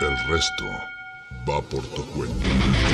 El resto va por tu cuenta.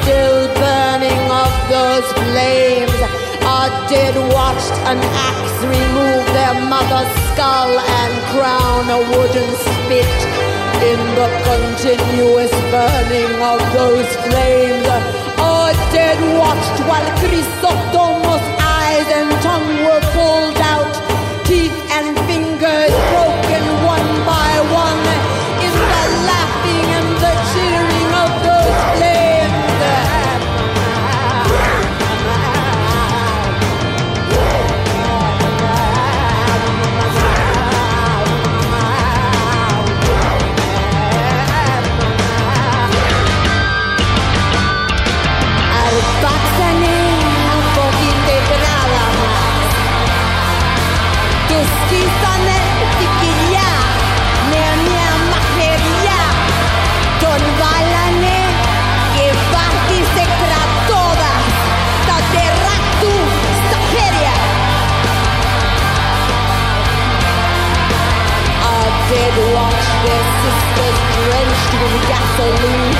still burning of those flames. Our dead watched an axe remove their mother's skull and crown a wooden spit. In the continuous burning of those flames, our dead watched while Chrysostomos' eyes and tongue were pulled out, teeth and gasoline.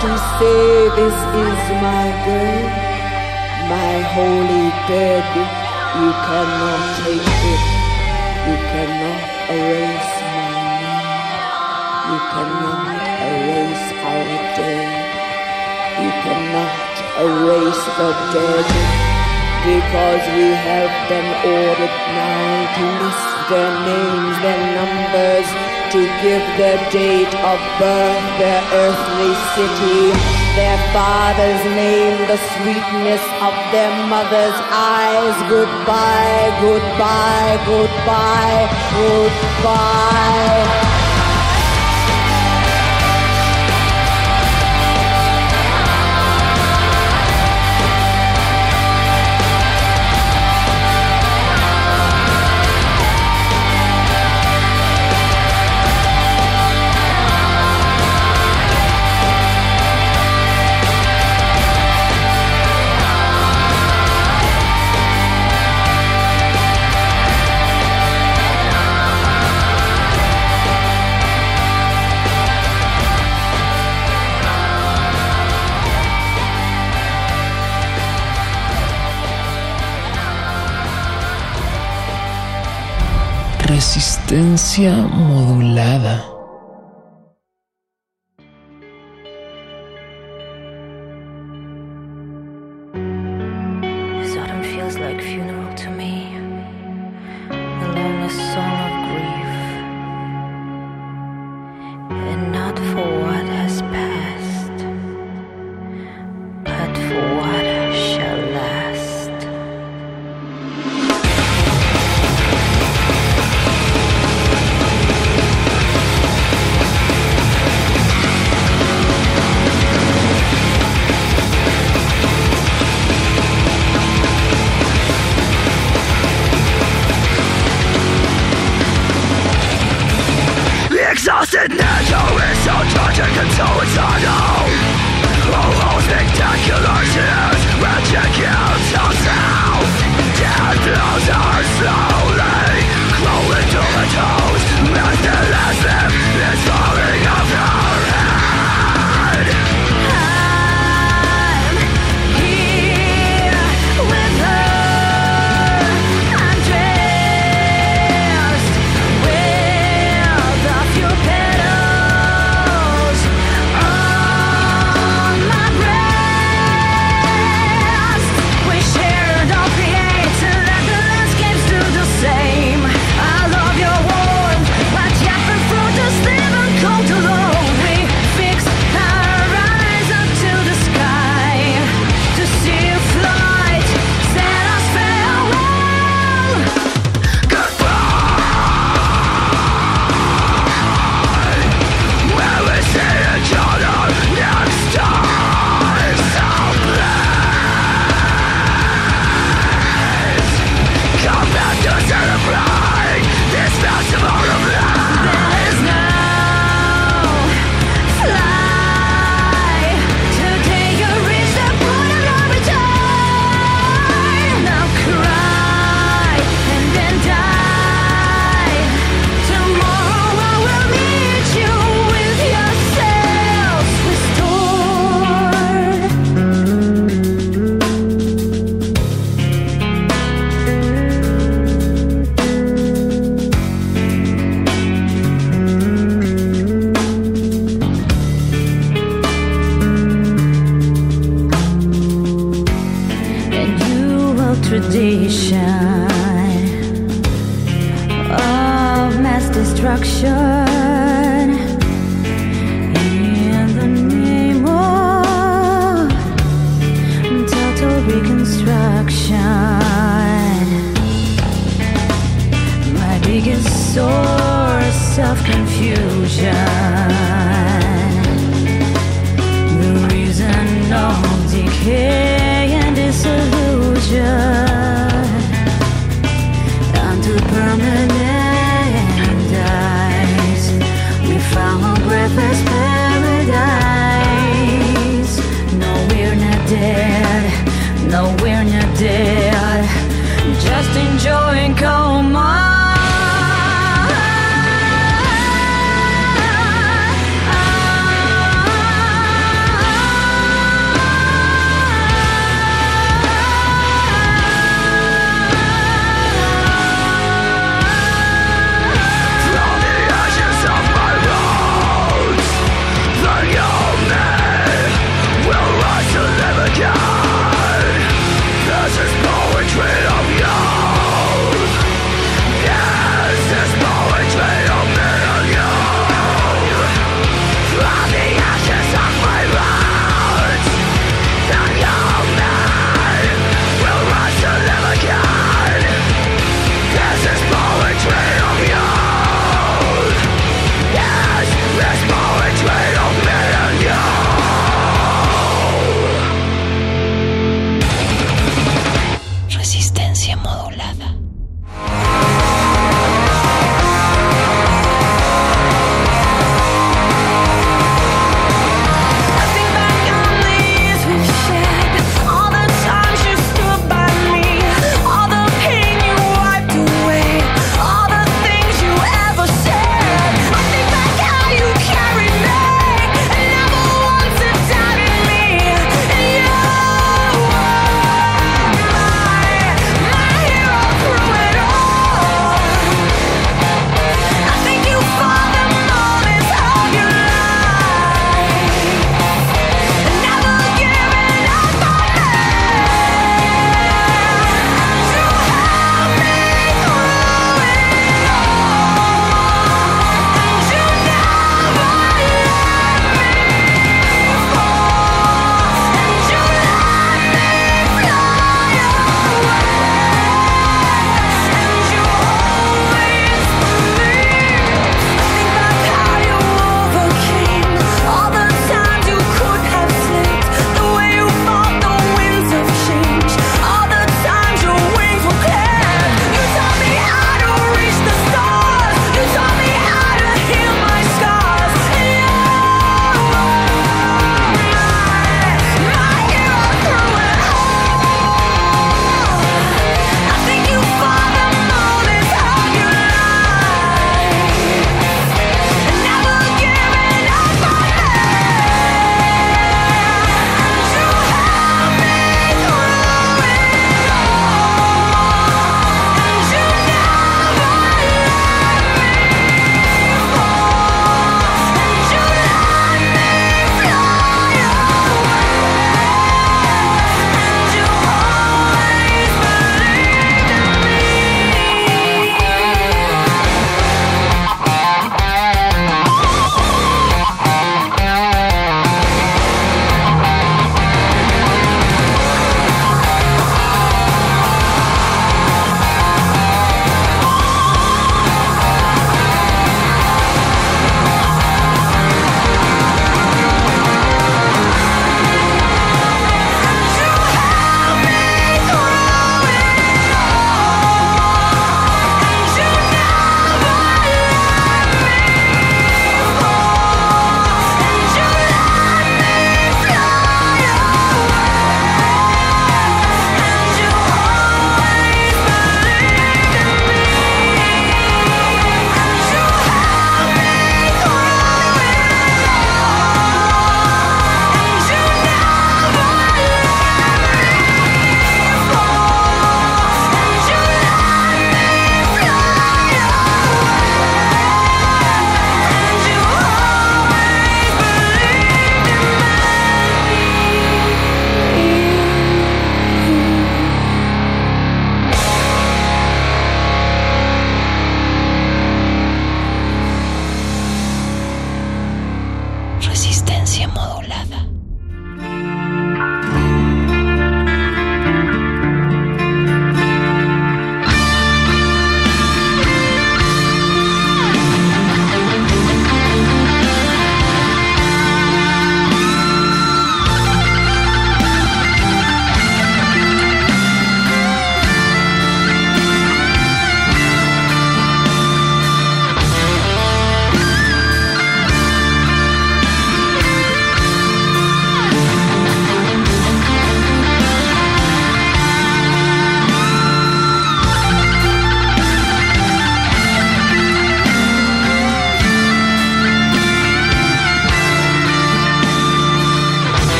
To say this is my girl, my holy bed. You cannot take it, you cannot erase my name, you cannot erase our dead, you cannot erase the dead, because we have been ordered now to list their names, their numbers, to give their date of birth, their earthly city, their father's name, the sweetness of their mother's eyes. Goodbye, goodbye, goodbye, goodbye. Resistencia modulada.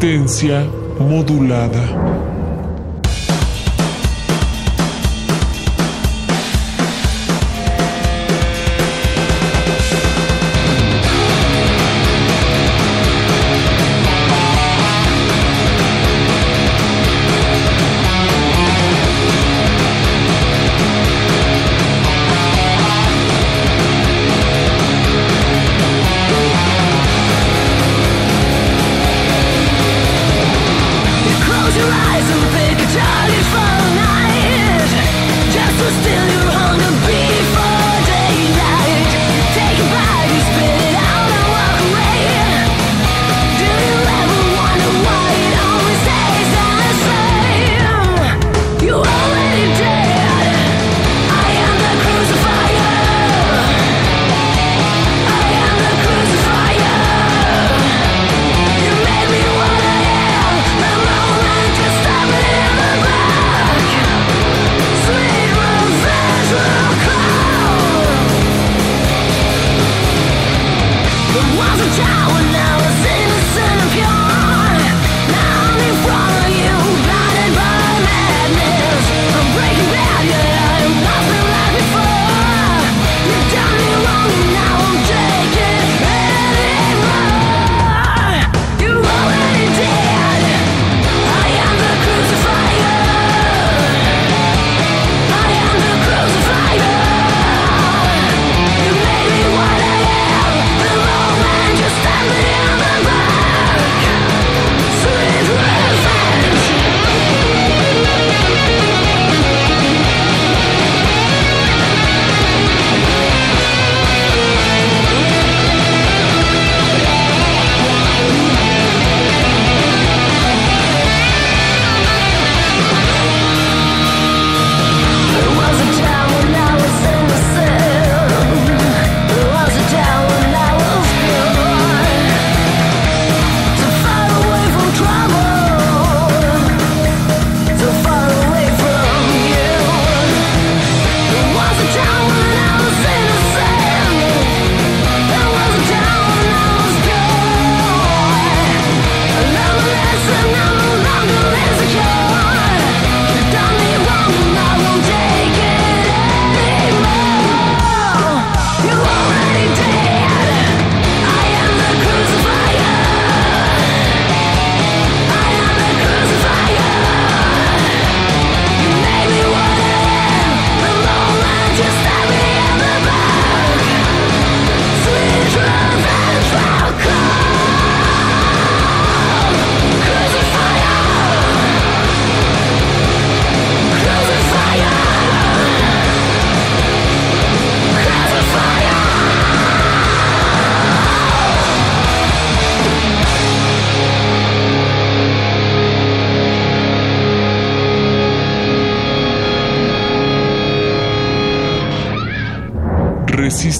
Resistencia modulada.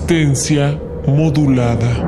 Resistencia modulada.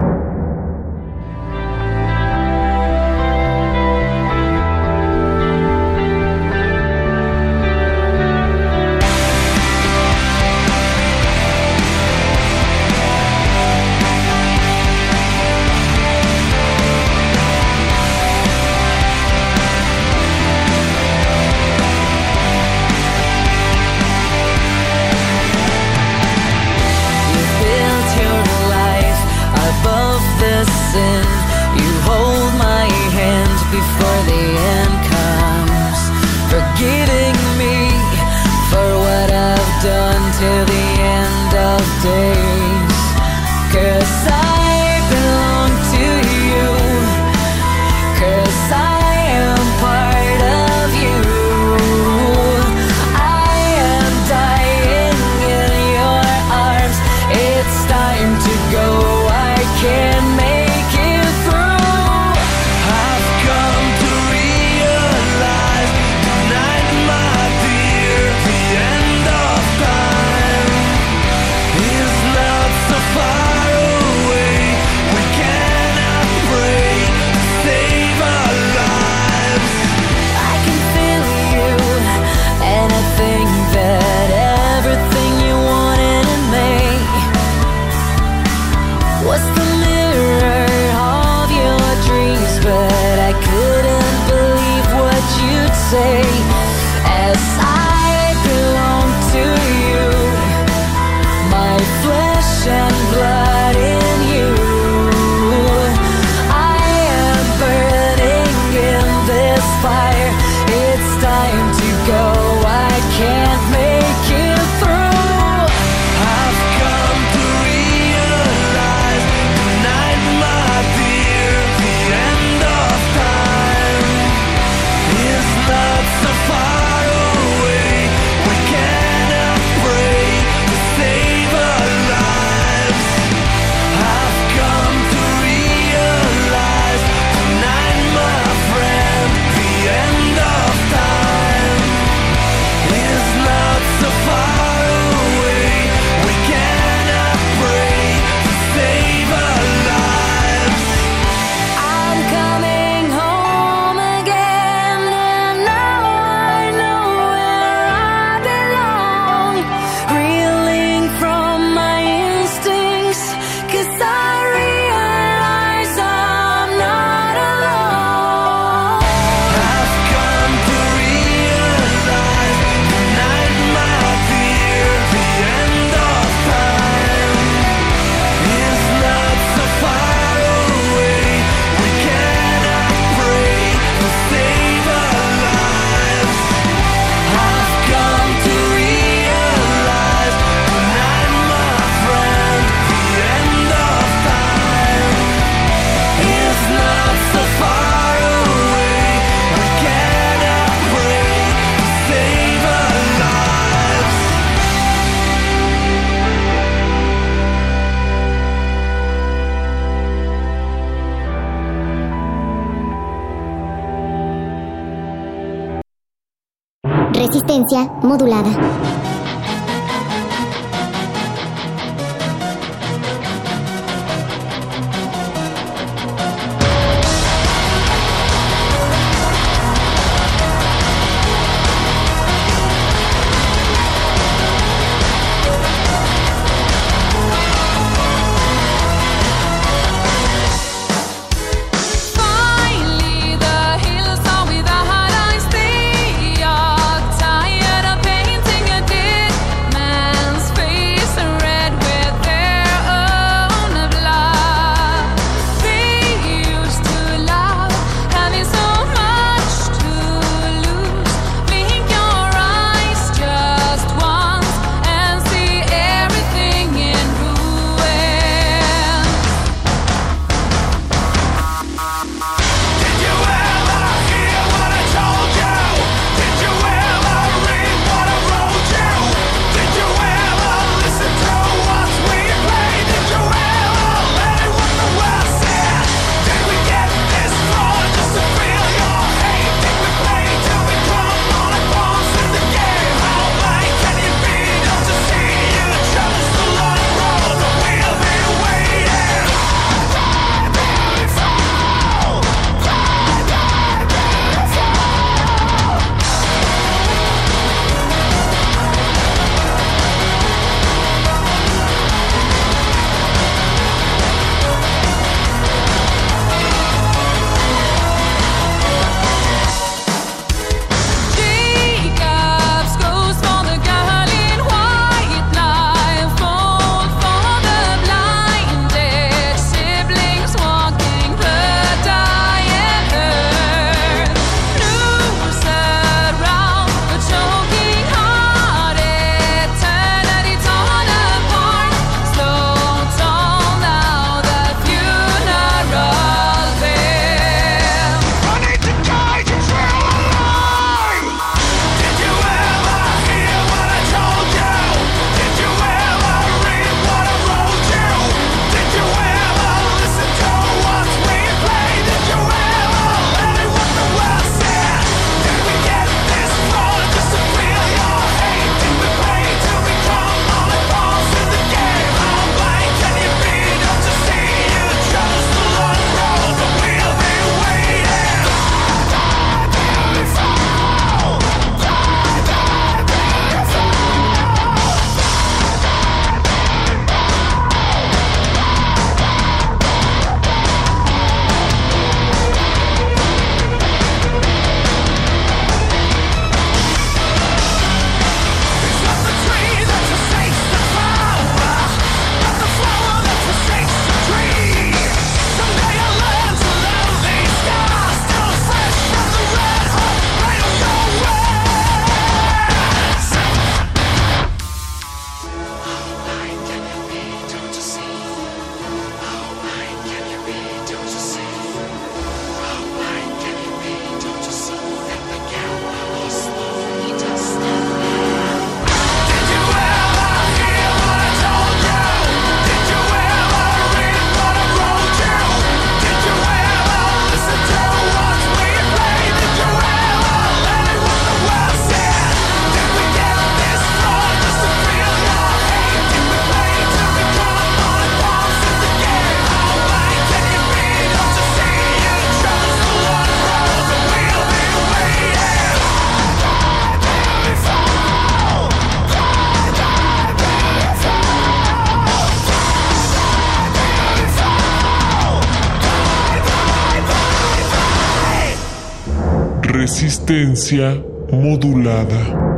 Resistencia modulada.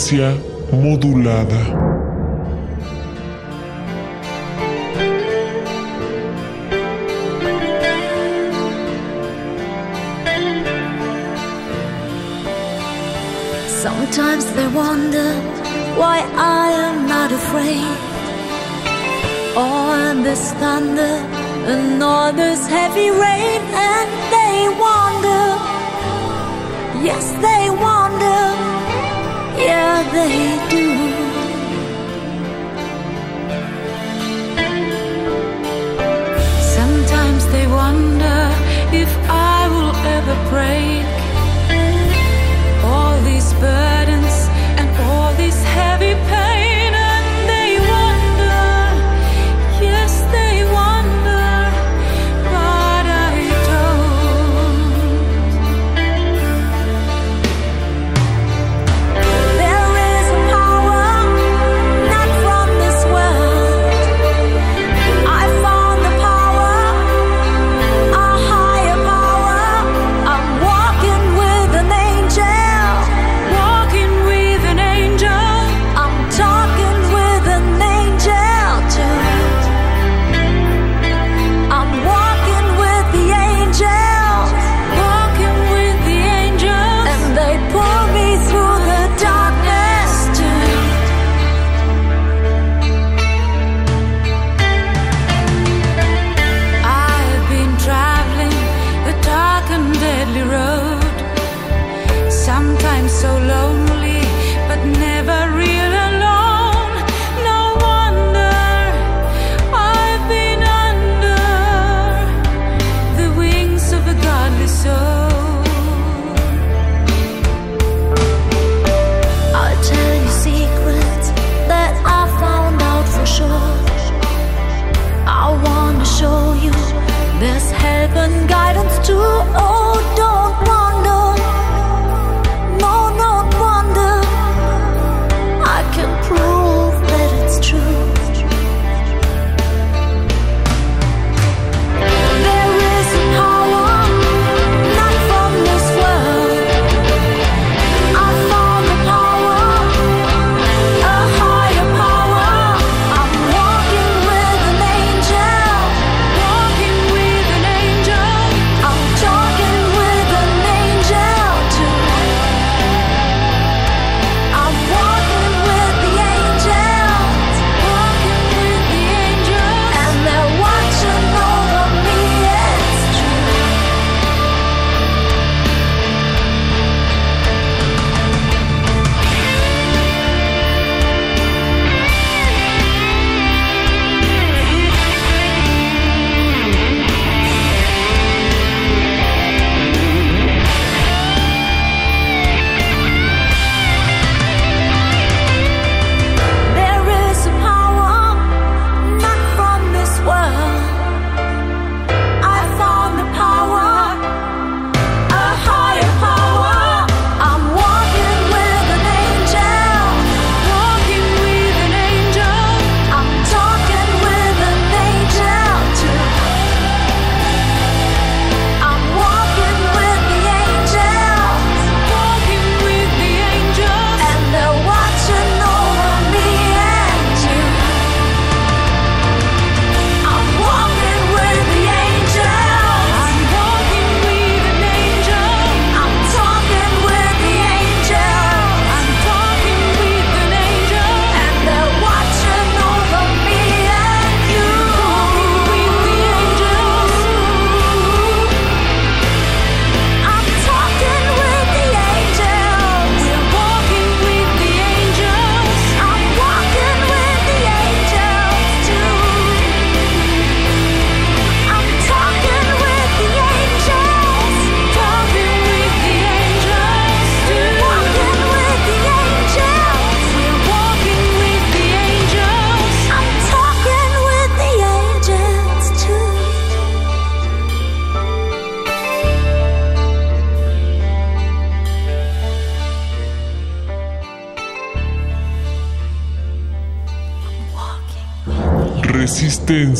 frecuencia modulada. Sometimes they wonder why I am not afraid. All this thunder and all this heavy rain, and they wonder, yes, they wonder. Yeah, they do. Sometimes they wonder if I will ever pray.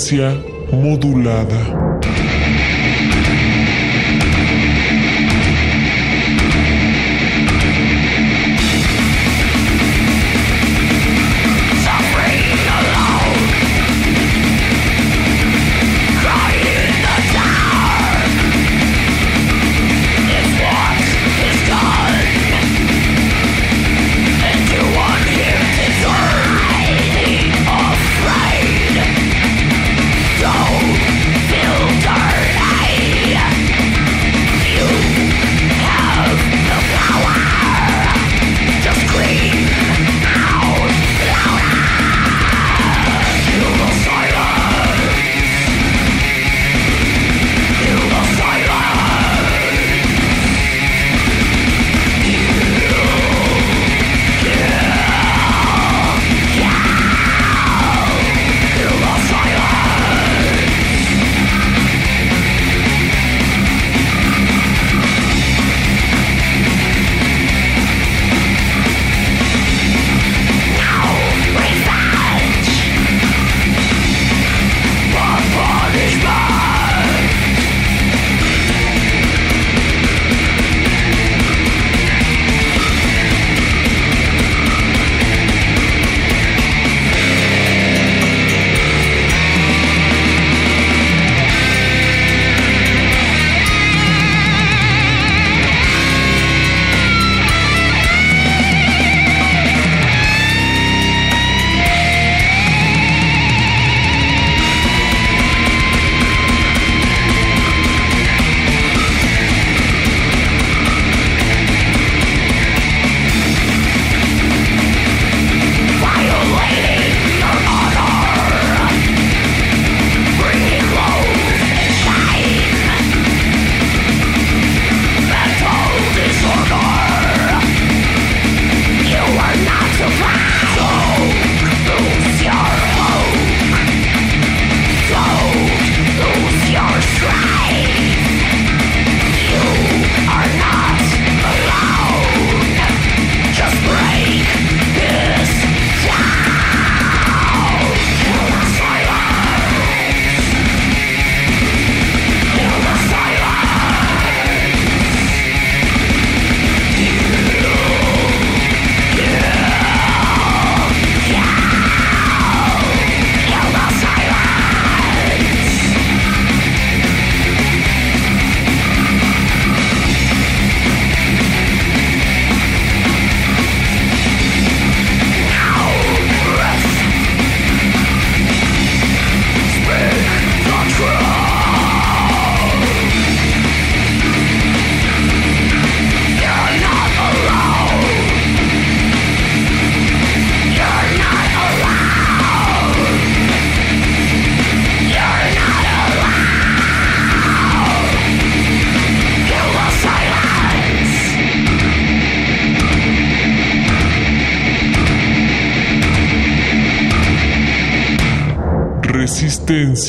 violencia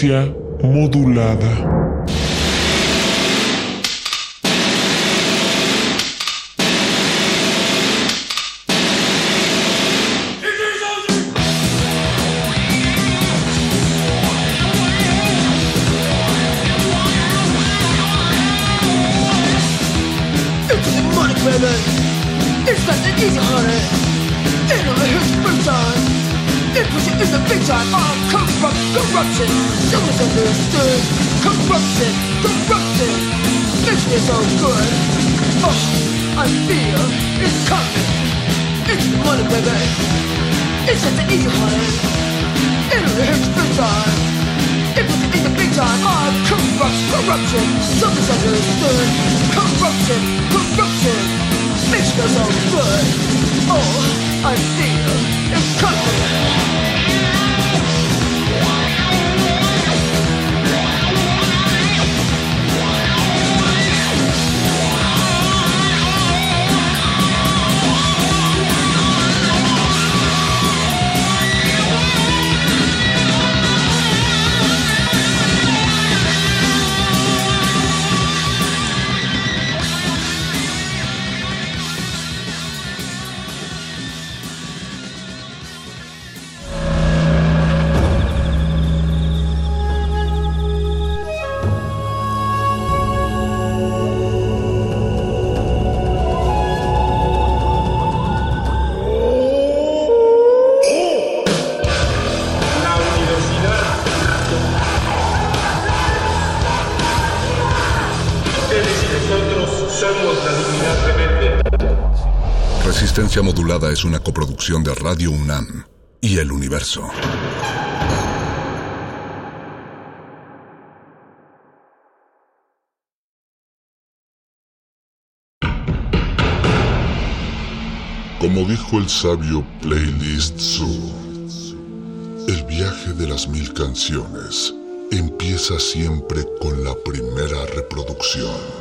Resistencia Es una coproducción de Radio UNAM y El Universo. Como dijo el sabio Playlist Zoo, el viaje de las mil canciones empieza siempre con la primera reproducción.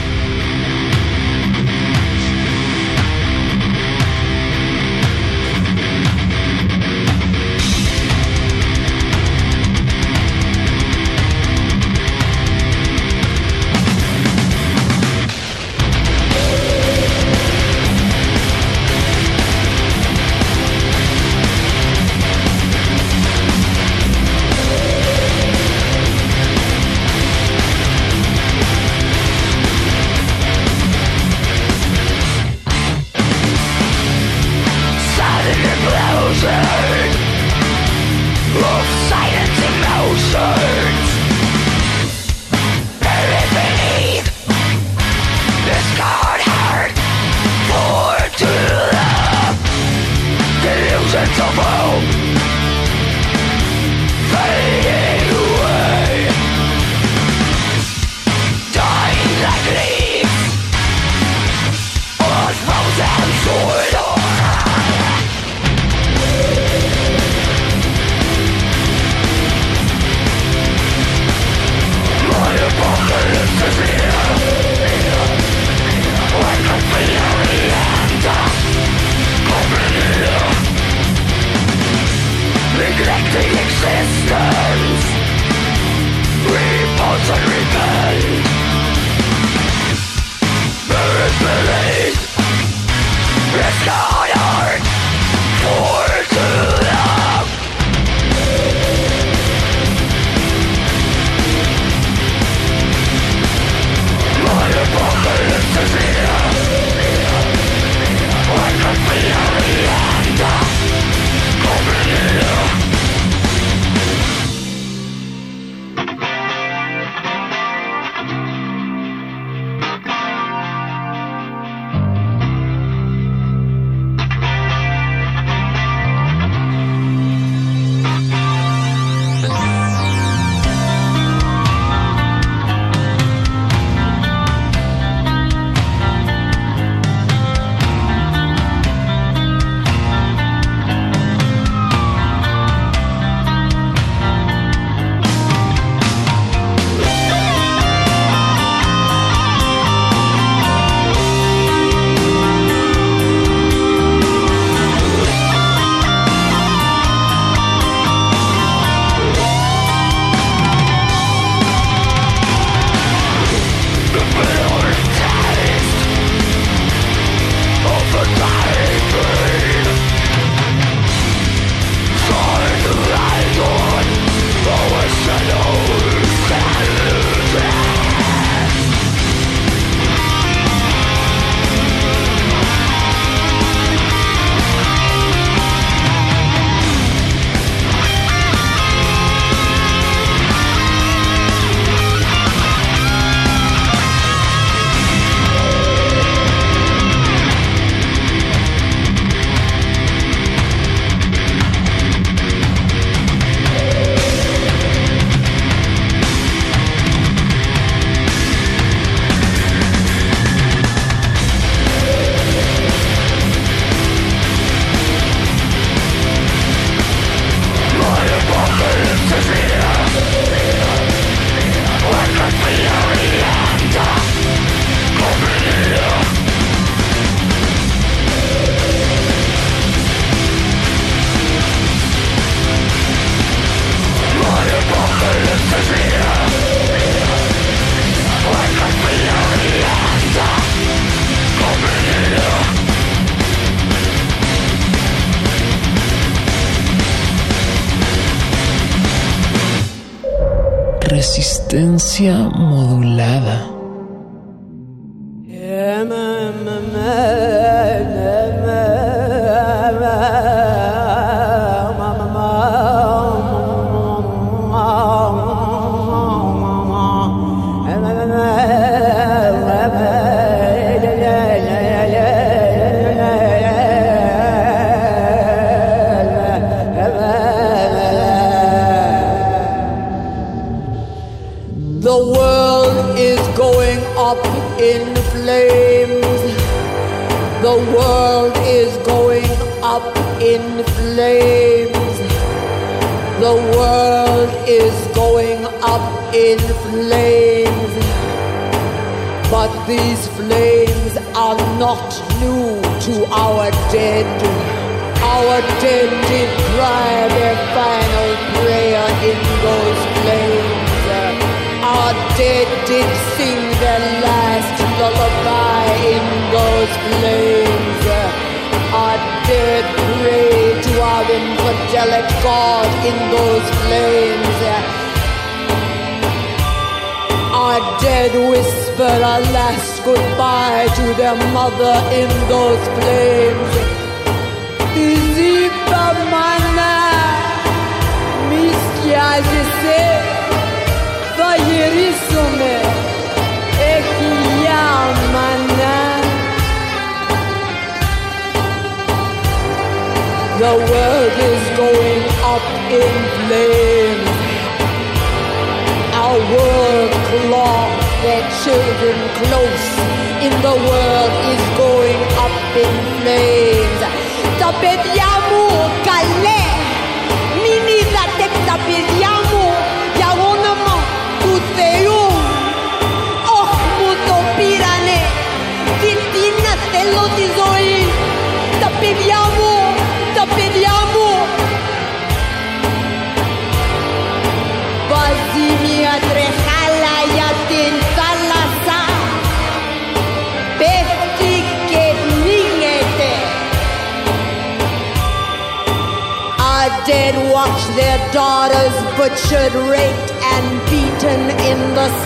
Yeah.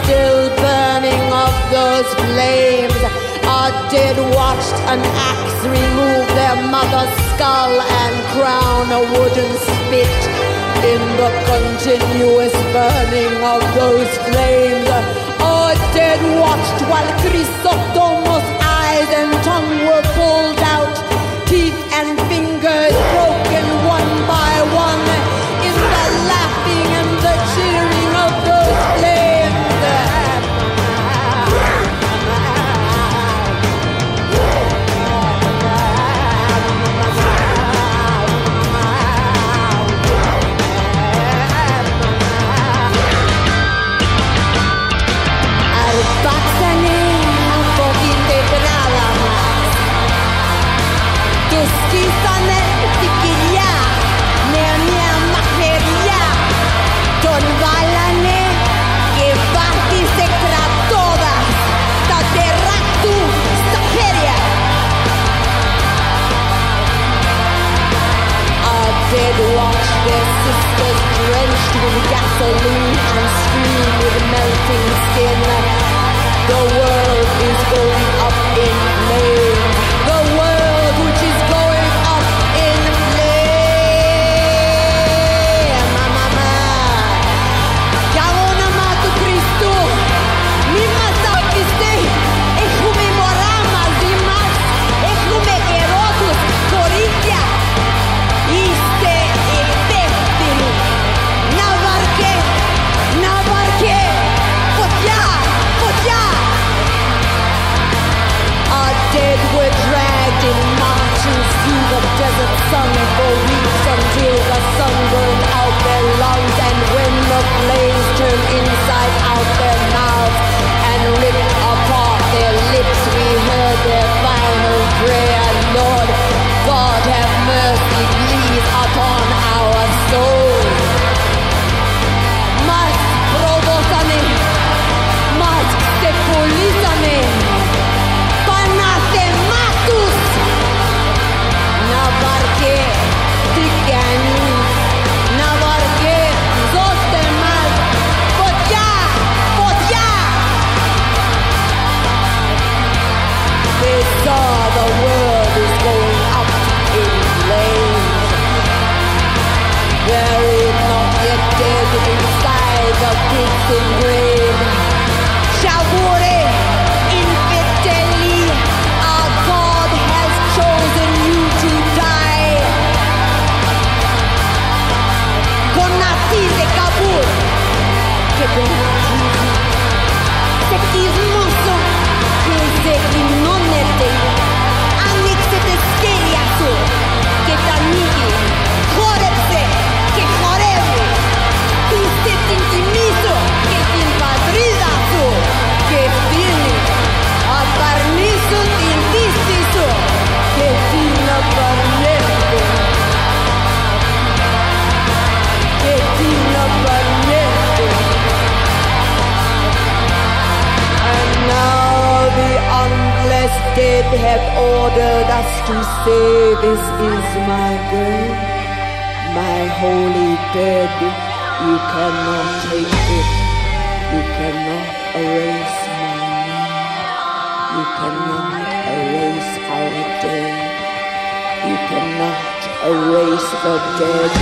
still burning of those flames. Our dead watched an axe remove their mother's skull and crown a wooden spit. In the continuous burning of those flames, our dead watched while Chrysostomos' eyes and tongue were pulled out, teeth and absolute. as have ordered us to say, This is my grave, my holy bed. You cannot take it, you cannot erase my name, you cannot erase our dead, you cannot erase the dead.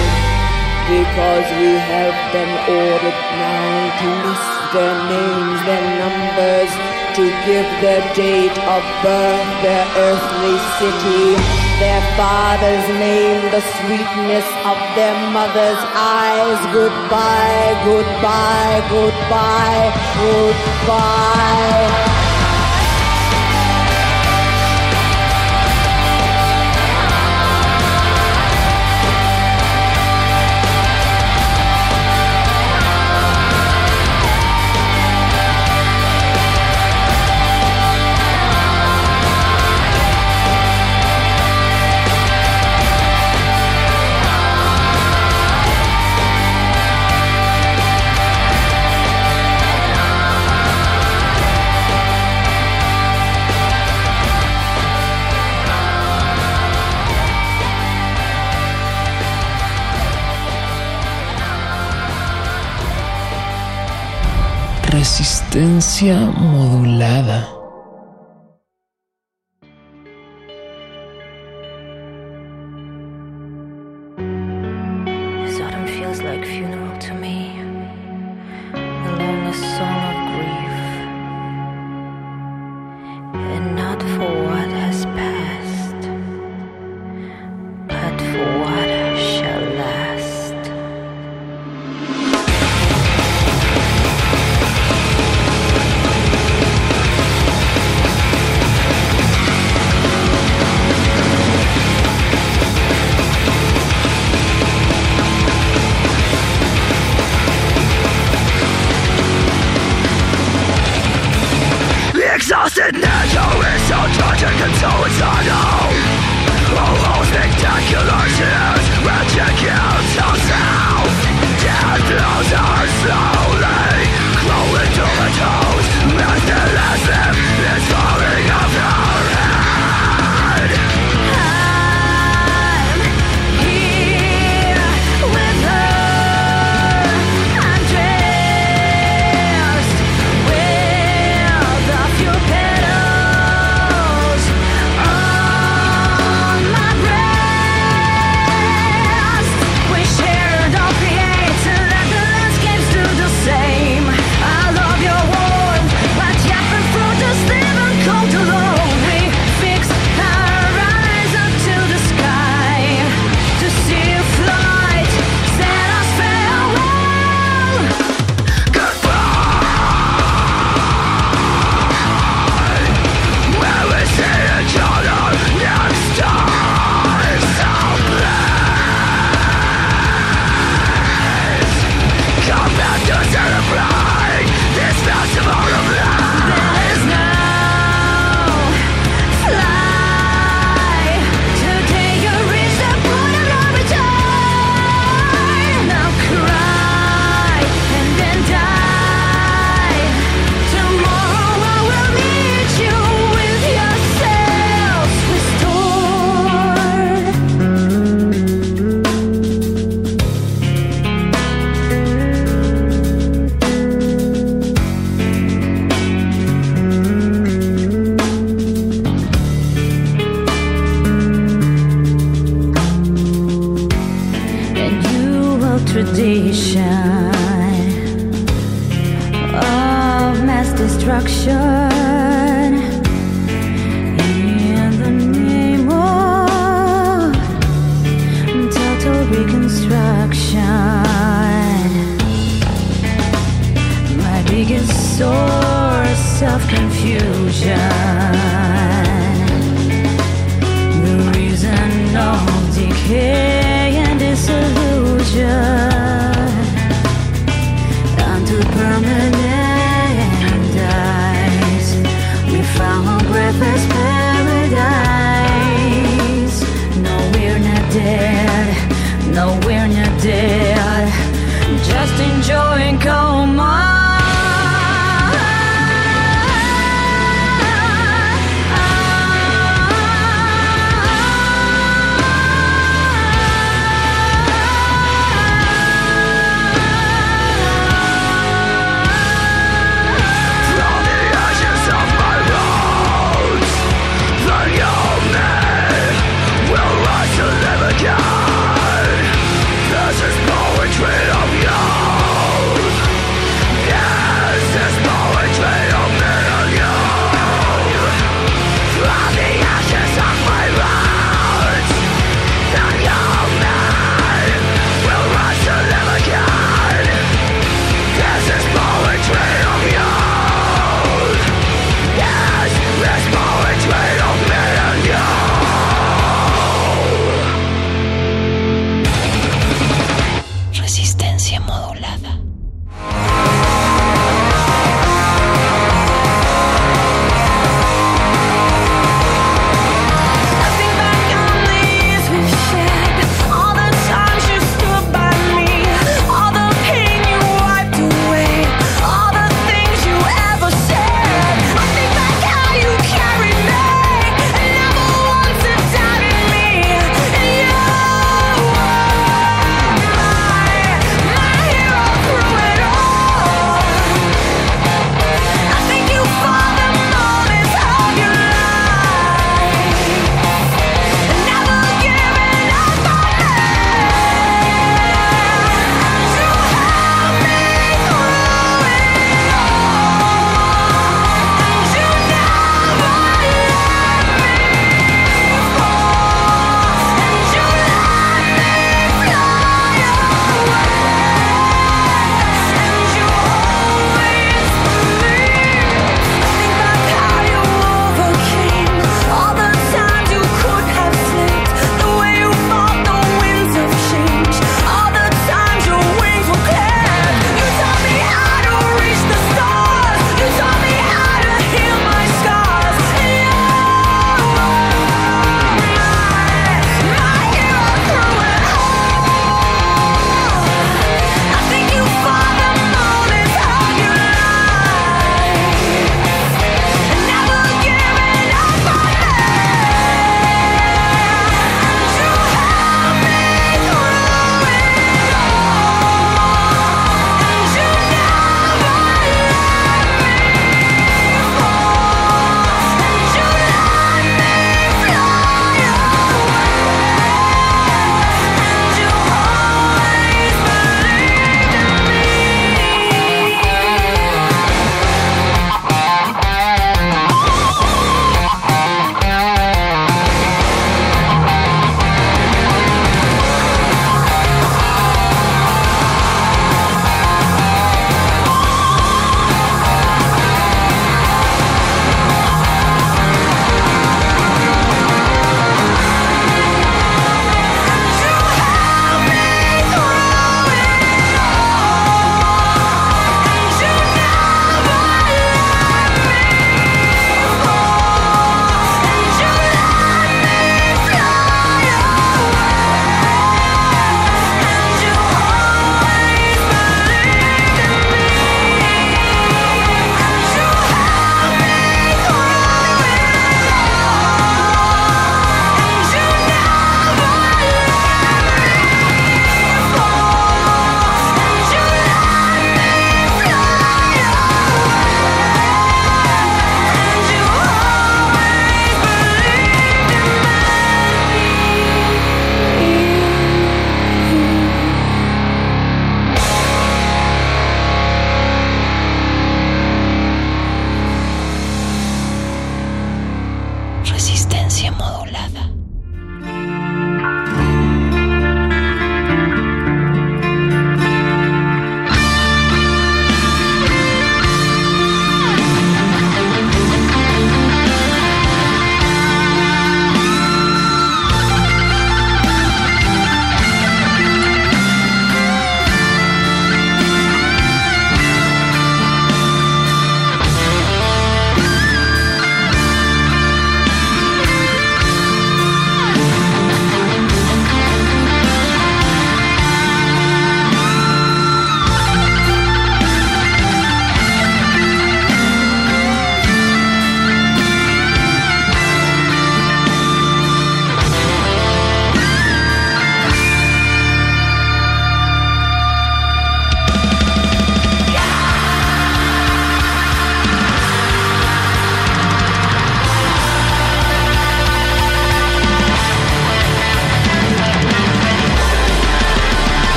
Because we have been ordered now to list their names, their numbers, to give their date of birth, their earthly city, their father's name, the sweetness of their mother's eyes. Goodbye, goodbye, goodbye, goodbye. resistencia modulada.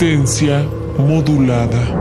Resistencia modulada.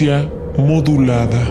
Resistencia modulada.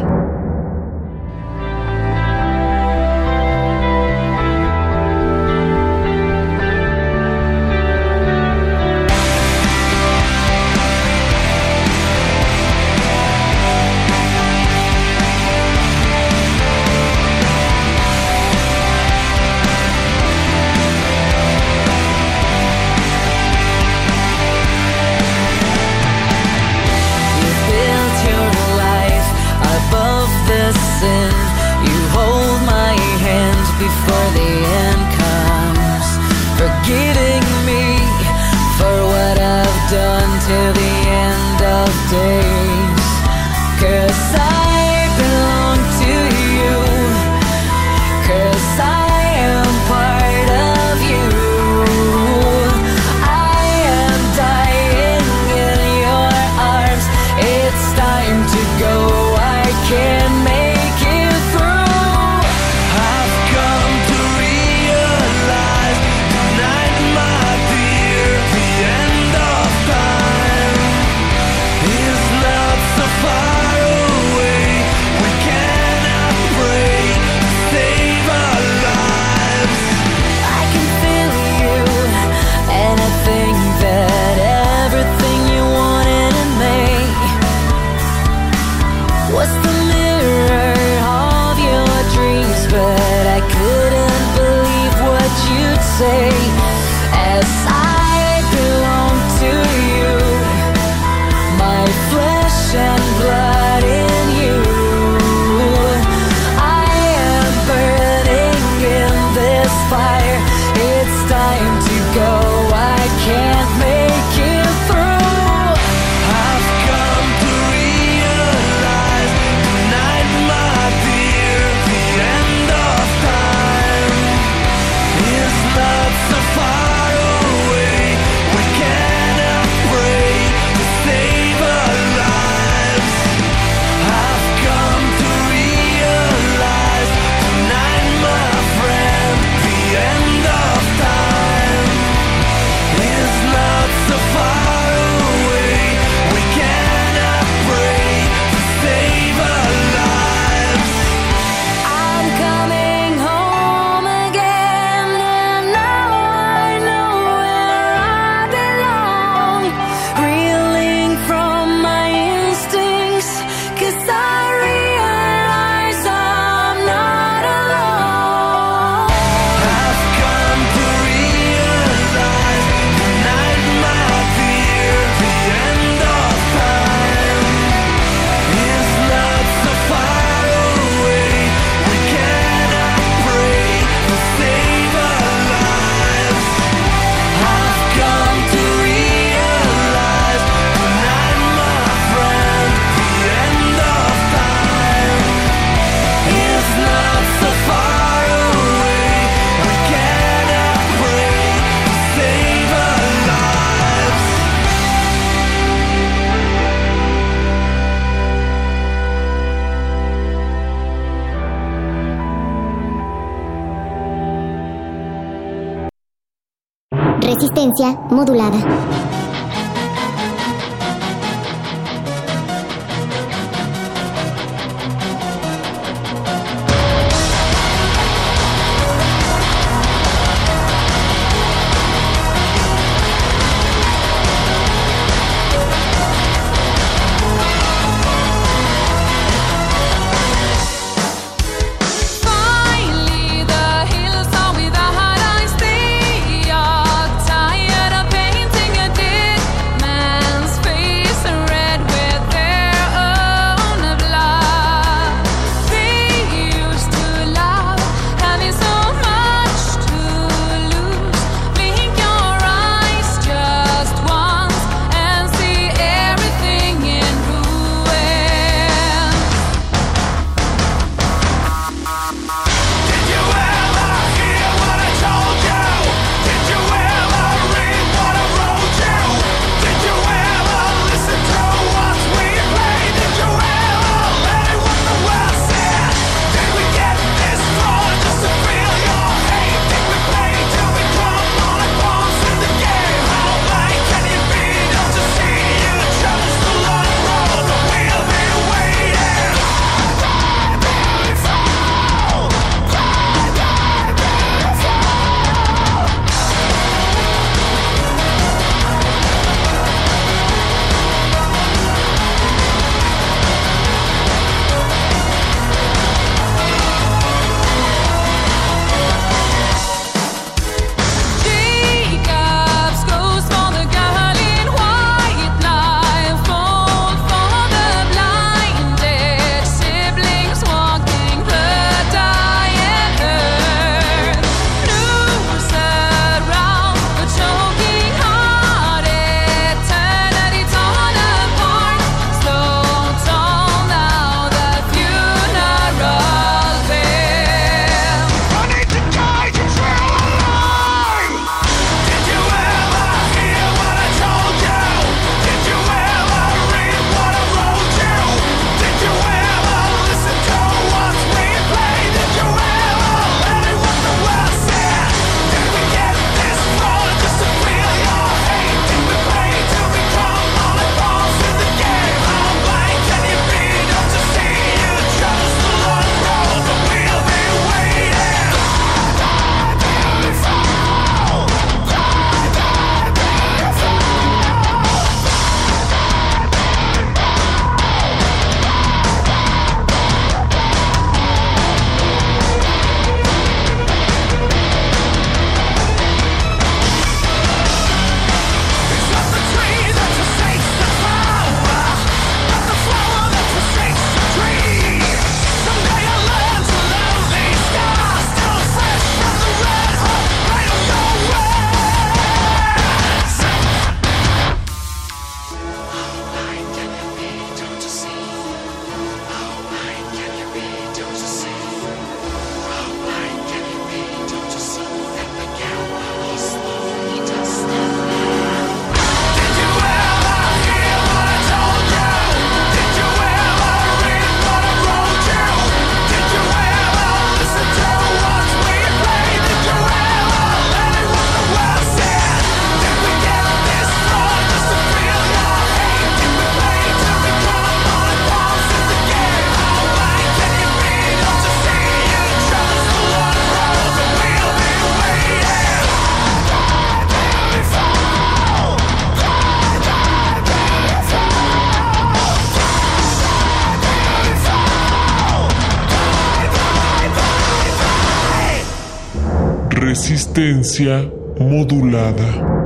Resistencia modulada.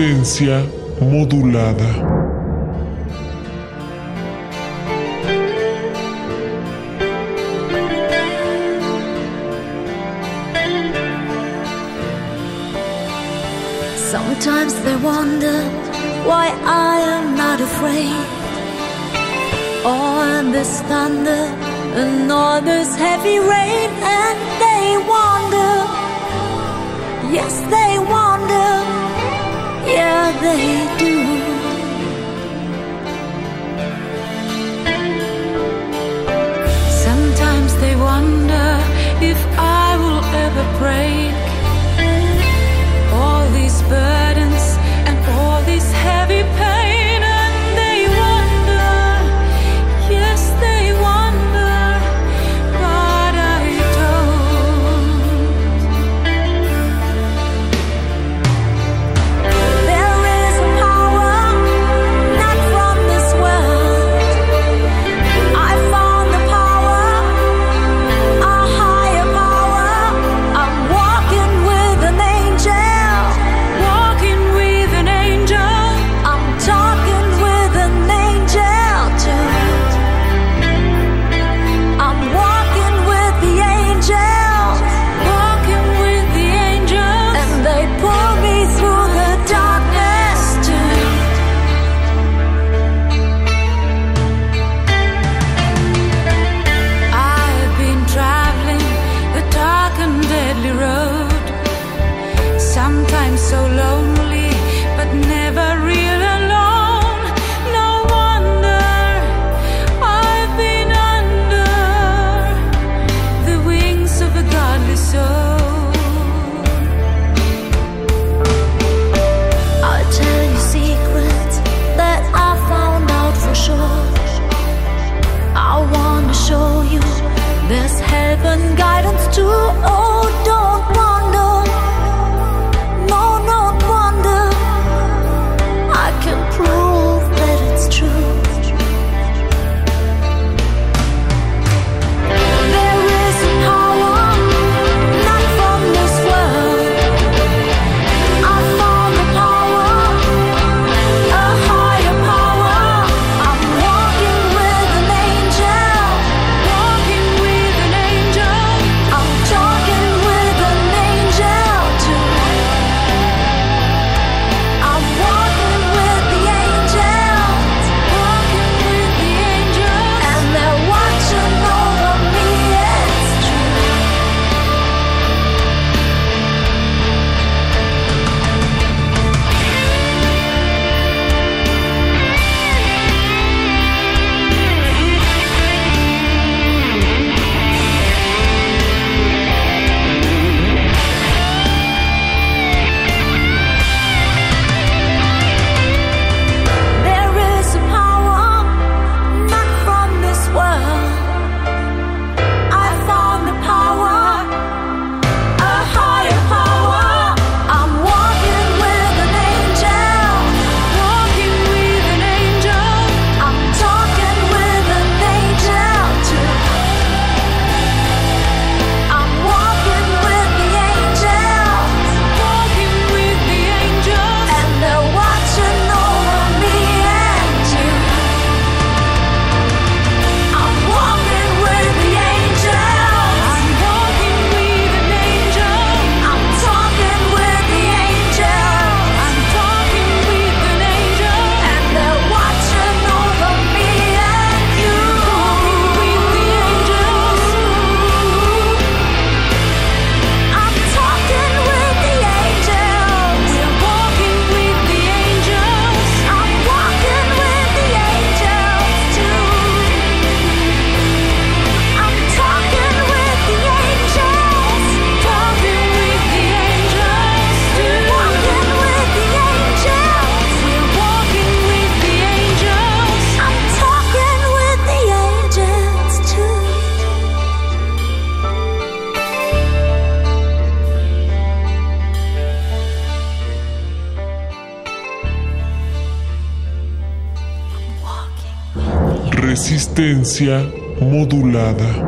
resistencia modulada. Sometimes they wonder why I am not afraid. All this thunder and all this heavy rain, and they wonder, yes, they baby modulada.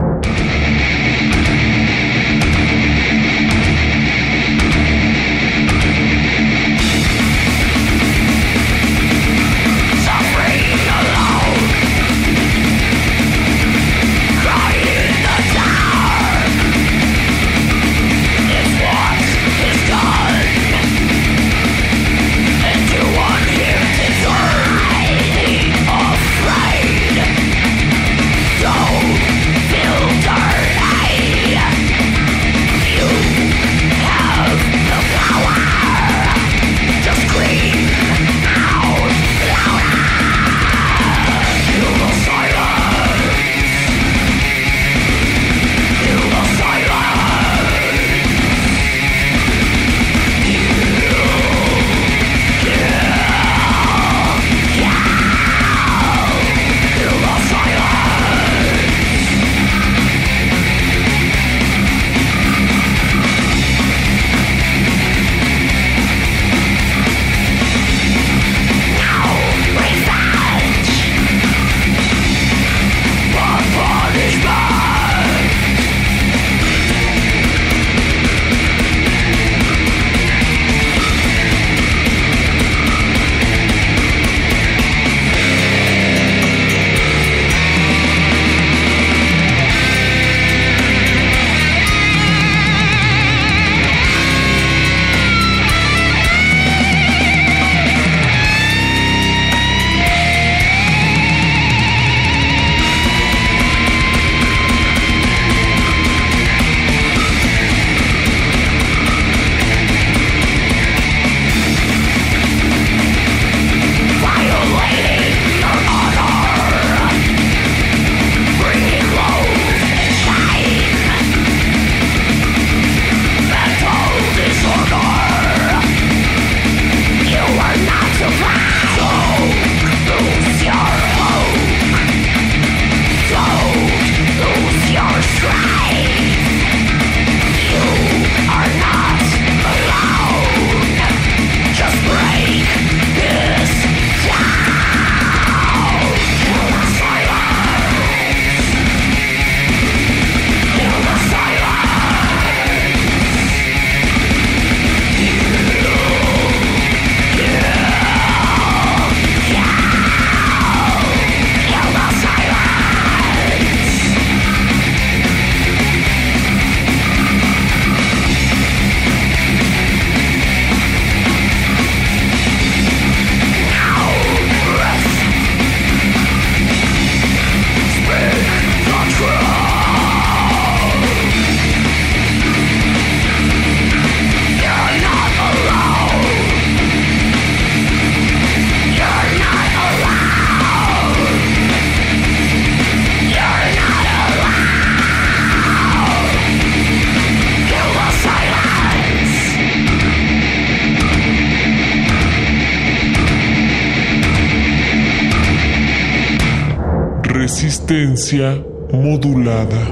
modulada.